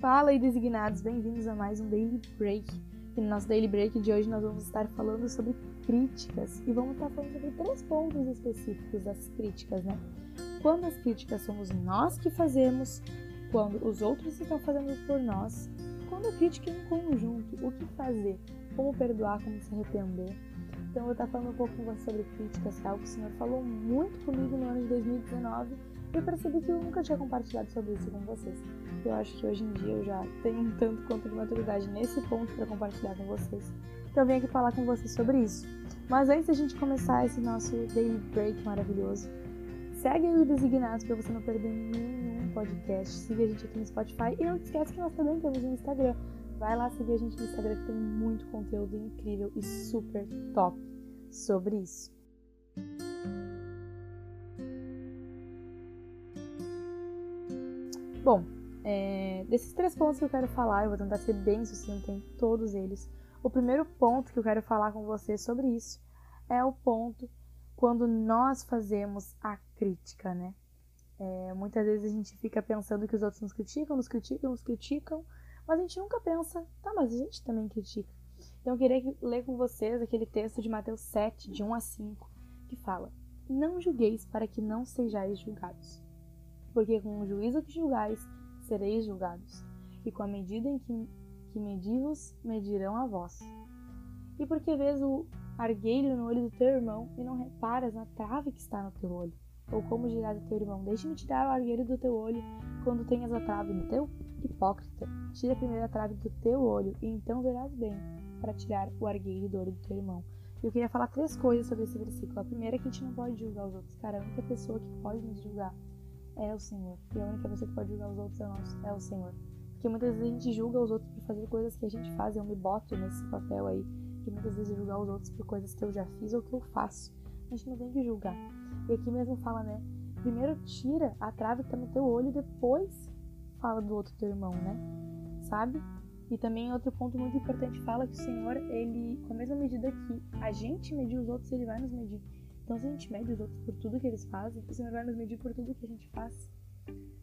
Fala aí, designados, bem-vindos a mais um Daily Break. E no nosso Daily Break de hoje nós vamos estar falando sobre críticas e vamos estar falando sobre três pontos específicos das críticas, né? Quando as críticas somos nós que fazemos, quando os outros estão fazendo por nós, quando a crítica é em conjunto, o que fazer, como perdoar, como se arrepender. Então eu vou estar falando um pouco com você sobre críticas, que é algo que o Senhor falou muito comigo no ano de 2019 e eu percebi que eu nunca tinha compartilhado sobre isso com vocês. Eu acho que hoje em dia eu já tenho um tanto quanto de maturidade nesse ponto para compartilhar com vocês. Então eu vim aqui falar com vocês sobre isso. Mas antes da gente começar esse nosso daily break maravilhoso, segue o Designados para você não perder nenhum podcast. Siga a gente aqui no Spotify e não esquece que nós também temos um Instagram. Vai lá seguir a gente no Instagram que tem muito conteúdo incrível e super top sobre isso. Bom, é, desses três pontos que eu quero falar, eu vou tentar ser bem sucinto em todos eles. O primeiro ponto que eu quero falar com você sobre isso é o ponto quando nós fazemos a crítica, né? É, muitas vezes a gente fica pensando que os outros nos criticam, nos criticam, nos criticam, mas a gente nunca pensa, tá, mas a gente também critica. Então eu queria ler com vocês aquele texto de Mateus 7, de 1 a 5, que fala: Não julgueis para que não sejais julgados porque com o juízo que julgais, sereis julgados, e com a medida em que, que medivos, medirão a vós. E porque vês o argueiro no olho do teu irmão e não reparas na trave que está no teu olho? Ou como dirás ao teu irmão, deixe-me tirar o argueiro do teu olho quando tenhas a trave no teu? Hipócrita, tira primeiro a trave do teu olho, e então verás bem para tirar o argueiro do olho do teu irmão. Eu queria falar três coisas sobre esse versículo. A primeira é que a gente não pode julgar os outros. Cara, a única pessoa que pode nos julgar é o Senhor. E a única pessoa que pode julgar os outros é, nosso, é o Senhor. Porque muitas vezes a gente julga os outros por fazer coisas que a gente faz. Eu me boto nesse papel aí. De muitas vezes julgar os outros por coisas que eu já fiz ou que eu faço. A gente não tem que julgar. E aqui mesmo fala, né? Primeiro tira a trave que tá no teu olho, depois fala do outro teu irmão, né? Sabe? E também outro ponto muito importante fala que o Senhor, ele, com a mesma medida que a gente medir os outros, ele vai nos medir. Então, se a gente mede os outros por tudo que eles fazem, o Senhor vai nos medir por tudo que a gente faz.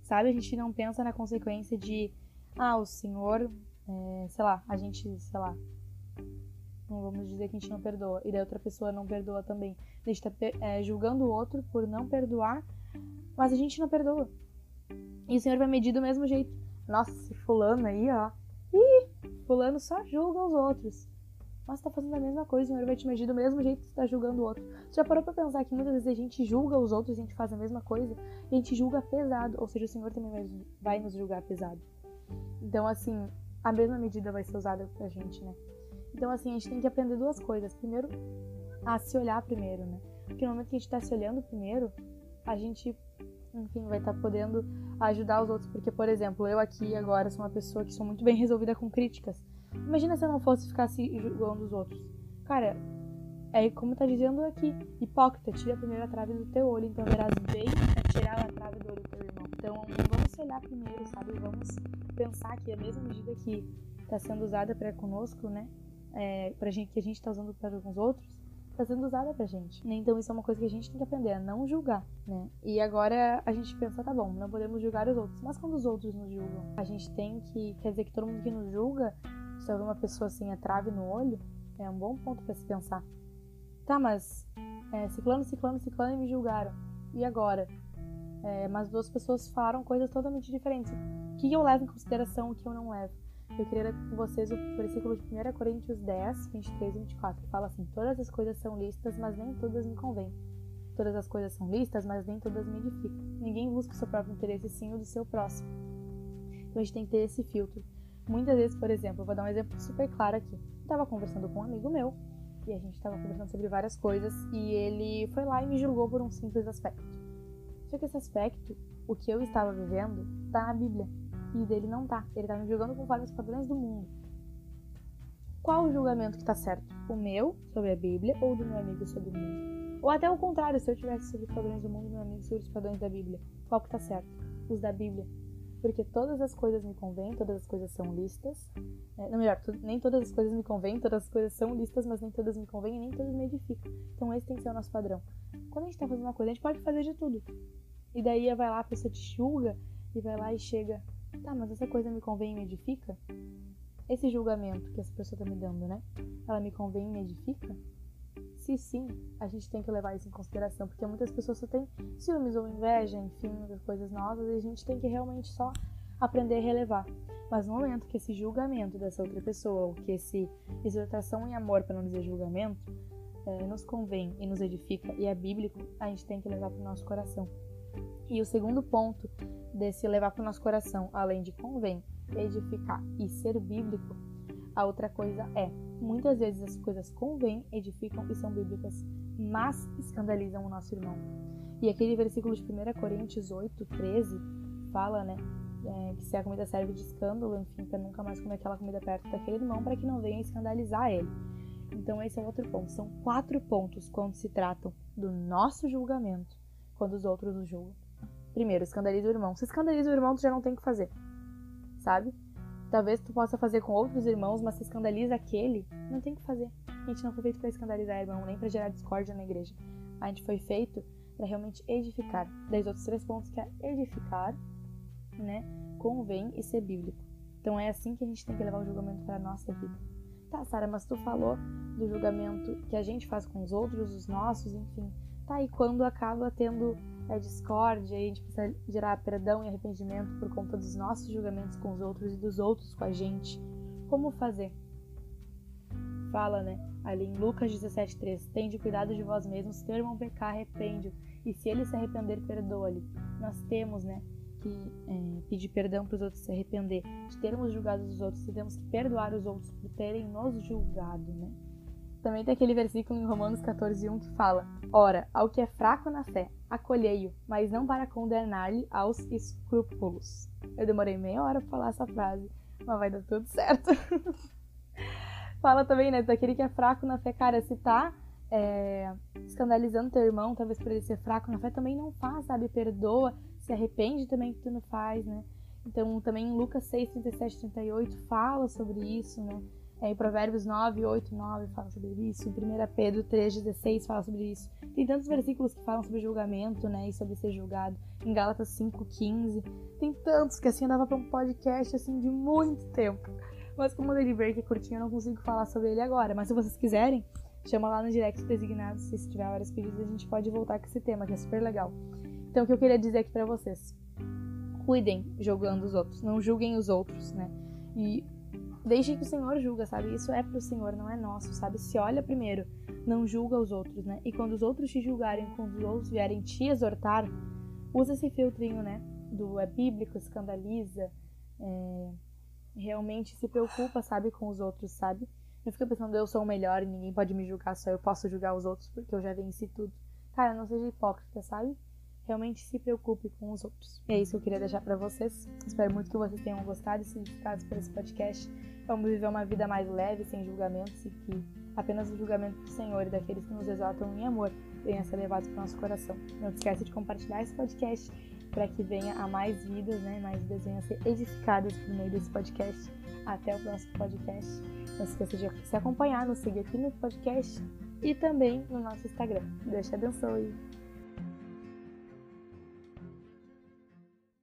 Sabe? A gente não pensa na consequência de, ah, o Senhor, é, sei lá, a gente, sei lá, não vamos dizer que a gente não perdoa, e daí outra pessoa não perdoa também. A gente tá é, julgando o outro por não perdoar, mas a gente não perdoa. E o Senhor vai medir do mesmo jeito. Nossa, esse fulano aí, ó. Ih, fulano só julga os outros mas tá fazendo a mesma coisa, o Senhor vai te medir do mesmo jeito que você tá julgando o outro. Você já parou pra pensar que muitas vezes a gente julga os outros, a gente faz a mesma coisa, e a gente julga pesado, ou seja, o Senhor também vai nos julgar pesado. Então, assim, a mesma medida vai ser usada pra gente, né? Então, assim, a gente tem que aprender duas coisas. Primeiro, a se olhar primeiro, né? Porque no momento que a gente tá se olhando primeiro, a gente, enfim, vai estar tá podendo ajudar os outros. Porque, por exemplo, eu aqui agora sou uma pessoa que sou muito bem resolvida com críticas. Imagina se eu não fosse ficar se julgando os outros. Cara, é como tá dizendo aqui, hipócrita, tira a primeira trave do teu olho, então verás bem a tirar a trave do olho do teu irmão. Então vamos olhar primeiro, sabe? Vamos pensar que a mesma medida que está sendo usada para conosco, né? É, pra gente, que a gente está usando para os outros, está sendo usada pra gente. Então isso é uma coisa que a gente tem que aprender, a não julgar, né? E agora a gente pensa, tá bom, não podemos julgar os outros, mas quando os outros nos julgam, a gente tem que, quer dizer que todo mundo que nos julga se alguma pessoa assim é trave no olho, é um bom ponto para se pensar. Tá, mas é, ciclano, ciclano, ciclano me julgaram. E agora? É, mas duas pessoas falaram coisas totalmente diferentes. O que eu levo em consideração o que eu não levo? Eu queria ler com vocês o versículo de 1 Coríntios 10, 23 e 24, que fala assim: Todas as coisas são listas, mas nem todas me convêm. Todas as coisas são listas, mas nem todas me edificam. Ninguém busca o seu próprio interesse, sim o do seu próximo. Então a gente tem que ter esse filtro. Muitas vezes, por exemplo, vou dar um exemplo super claro aqui. Eu tava conversando com um amigo meu e a gente tava conversando sobre várias coisas e ele foi lá e me julgou por um simples aspecto. Só que esse aspecto, o que eu estava vivendo, tá na Bíblia e o dele não tá. Ele tá me julgando conforme os padrões do mundo. Qual o julgamento que tá certo? O meu sobre a Bíblia ou do meu amigo sobre o mundo? Ou até o contrário, se eu tivesse sobre os padrões do mundo meu amigo sobre os padrões da Bíblia. Qual que tá certo? Os da Bíblia porque todas as coisas me convêm, todas as coisas são listas. É, não, melhor, nem todas as coisas me convêm, todas as coisas são listas, mas nem todas me convêm e nem todas me edificam. Então esse tem que ser o nosso padrão. Quando a gente tá fazendo uma coisa, a gente pode fazer de tudo. E daí vai lá, a pessoa te julga e vai lá e chega Tá, mas essa coisa me convém e me edifica? Esse julgamento que essa pessoa tá me dando, né? Ela me convém e me edifica? Se sim, a gente tem que levar isso em consideração, porque muitas pessoas só têm ciúmes ou inveja, enfim, coisas novas, e a gente tem que realmente só aprender a relevar. Mas no momento que esse julgamento dessa outra pessoa, ou que esse exortação em amor, para não dizer julgamento, é, nos convém e nos edifica e é bíblico, a gente tem que levar para o nosso coração. E o segundo ponto desse levar para o nosso coração, além de convém, edificar e ser bíblico, a outra coisa é, muitas vezes as coisas convêm, edificam e são bíblicas, mas escandalizam o nosso irmão. E aquele versículo de 1 Coríntios 8, 13, fala, né, é, que se a comida serve de escândalo, enfim, para nunca mais comer aquela comida perto daquele irmão, para que não venha escandalizar ele. Então, esse é outro ponto. São quatro pontos quando se tratam do nosso julgamento, quando os outros nos julgam. Primeiro, escandaliza o irmão. Se escandaliza o irmão, tu já não tem o que fazer, sabe? Talvez tu possa fazer com outros irmãos, mas se escandaliza aquele, não tem o que fazer. A gente não foi feito para escandalizar irmão, nem para gerar discórdia na igreja. A gente foi feito para realmente edificar. Daí os outros três pontos que é edificar, né? Convém e ser bíblico. Então é assim que a gente tem que levar o julgamento para nossa vida. Tá, Sara, mas tu falou do julgamento que a gente faz com os outros, os nossos, enfim. Tá, e quando acaba tendo é, discórdia, a gente precisa gerar perdão e arrependimento por conta dos nossos julgamentos com os outros e dos outros com a gente. Como fazer? Fala, né? Ali em Lucas 17,3: Tende cuidado de vós mesmos, se teu irmão pecar, arrepende-o, e se ele se arrepender, perdoa-lhe. Nós temos, né? que é, pedir perdão para os outros se arrepender de termos julgado os outros, temos que perdoar os outros por terem nos julgado, né? Também tem aquele versículo em Romanos 14:1 que fala: Ora, ao que é fraco na fé, acolhei-o, mas não para condenar-lhe aos escrúpulos. Eu demorei meia hora para falar essa frase, mas vai dar tudo certo. fala também, né, daquele que é fraco na fé, cara, se tá é, escandalizando teu irmão, talvez por ele ser fraco na fé, também não faz, sabe? Perdoa, se arrepende também que tu não faz, né? Então, também Lucas 6, 37 38 fala sobre isso, né? É, em Provérbios 9, 8, 9 fala sobre isso. Em 1 Pedro 3, 16 fala sobre isso. Tem tantos versículos que falam sobre julgamento, né? E sobre ser julgado. Em Gálatas 5, 15. Tem tantos que assim dava para um podcast assim de muito tempo. Mas como o Daily Break é curtinho, eu não consigo falar sobre ele agora. Mas se vocês quiserem, chama lá no direct designado. Se tiver vários pedidos, a gente pode voltar com esse tema, que é super legal. Então, o que eu queria dizer aqui para vocês: cuidem julgando os outros, não julguem os outros, né? E deixem que o Senhor julga, sabe? Isso é pro Senhor, não é nosso, sabe? Se olha primeiro, não julga os outros, né? E quando os outros te julgarem, quando os outros vierem te exortar, usa esse filtrinho, né? Do é bíblico, escandaliza, é, realmente se preocupa, sabe, com os outros, sabe? Não fica pensando, eu sou o melhor e ninguém pode me julgar, só eu posso julgar os outros porque eu já venci tudo. Cara, não seja hipócrita, sabe? realmente se preocupe com os outros. E é isso que eu queria deixar para vocês. Espero muito que vocês tenham gostado e se identificados por esse podcast. Vamos viver uma vida mais leve, sem julgamentos e que apenas o julgamento do Senhor e daqueles que nos exaltam em amor venha ser levado para o nosso coração. Não esqueça de compartilhar esse podcast para que venha a mais vidas, né? Mais vidas venham a ser edificadas por meio desse podcast. Até o próximo podcast. Não esqueça de se acompanhar, nos seguir aqui no podcast e também no nosso Instagram. Deus te abençoe.